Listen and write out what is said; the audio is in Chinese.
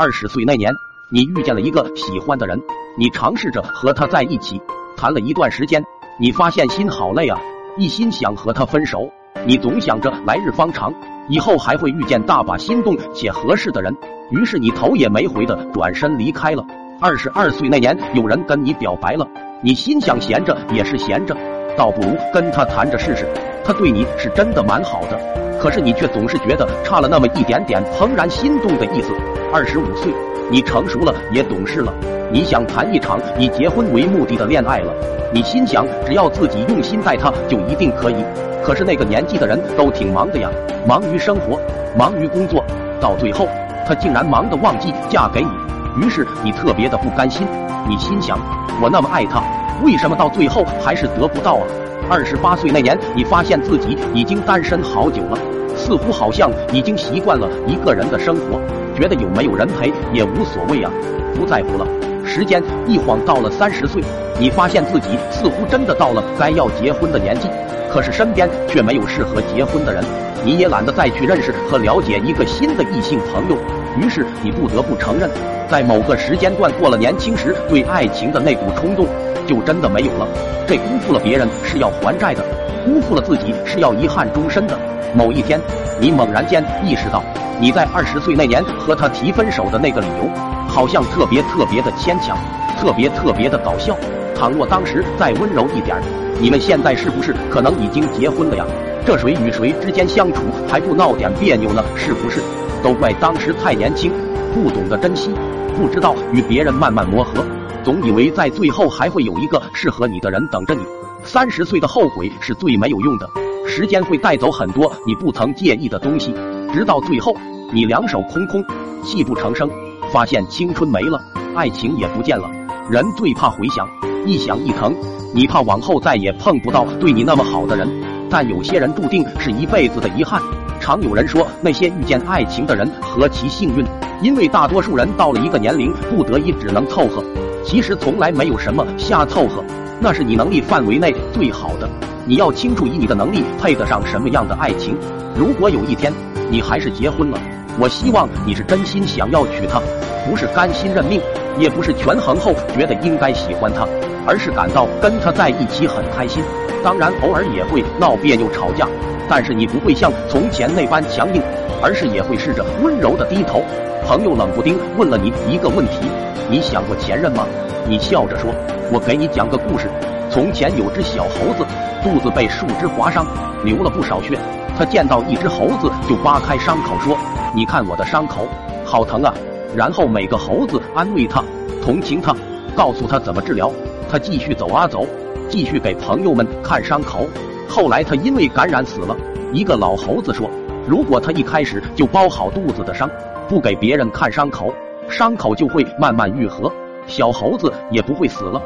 二十岁那年，你遇见了一个喜欢的人，你尝试着和他在一起，谈了一段时间，你发现心好累啊，一心想和他分手。你总想着来日方长，以后还会遇见大把心动且合适的人，于是你头也没回的转身离开了。二十二岁那年，有人跟你表白了，你心想闲着也是闲着，倒不如跟他谈着试试，他对你是真的蛮好的。可是你却总是觉得差了那么一点点怦然心动的意思。二十五岁，你成熟了，也懂事了，你想谈一场以结婚为目的的恋爱了。你心想，只要自己用心待她，就一定可以。可是那个年纪的人都挺忙的呀，忙于生活，忙于工作，到最后，他竟然忙得忘记嫁给你。于是你特别的不甘心，你心想，我那么爱她，为什么到最后还是得不到啊？二十八岁那年，你发现自己已经单身好久了，似乎好像已经习惯了一个人的生活，觉得有没有人陪也无所谓啊，不在乎了。时间一晃到了三十岁，你发现自己似乎真的到了该要结婚的年纪，可是身边却没有适合结婚的人，你也懒得再去认识和了解一个新的异性朋友，于是你不得不承认，在某个时间段过了年轻时对爱情的那股冲动。就真的没有了，这辜负了别人是要还债的，辜负了自己是要遗憾终身的。某一天，你猛然间意识到，你在二十岁那年和他提分手的那个理由，好像特别特别的牵强，特别特别的搞笑。倘若当时再温柔一点，你们现在是不是可能已经结婚了呀？这谁与谁之间相处还不闹点别扭呢？是不是？都怪当时太年轻，不懂得珍惜，不知道与别人慢慢磨合。总以为在最后还会有一个适合你的人等着你。三十岁的后悔是最没有用的，时间会带走很多你不曾介意的东西，直到最后你两手空空，泣不成声，发现青春没了，爱情也不见了。人最怕回想，一想一疼，你怕往后再也碰不到对你那么好的人。但有些人注定是一辈子的遗憾。常有人说，那些遇见爱情的人何其幸运，因为大多数人到了一个年龄，不得已只能凑合。其实从来没有什么瞎凑合，那是你能力范围内最好的。你要清楚，以你的能力配得上什么样的爱情。如果有一天你还是结婚了，我希望你是真心想要娶她，不是甘心认命，也不是权衡后觉得应该喜欢他，而是感到跟他在一起很开心。当然，偶尔也会闹别扭吵架，但是你不会像从前那般强硬，而是也会试着温柔的低头。朋友冷不丁问了你一个问题。你想过前任吗？你笑着说：“我给你讲个故事。从前有只小猴子，肚子被树枝划伤，流了不少血。他见到一只猴子，就扒开伤口说：‘你看我的伤口，好疼啊！’然后每个猴子安慰他，同情他，告诉他怎么治疗。他继续走啊走，继续给朋友们看伤口。后来他因为感染死了。一个老猴子说：‘如果他一开始就包好肚子的伤，不给别人看伤口。’”伤口就会慢慢愈合，小猴子也不会死了。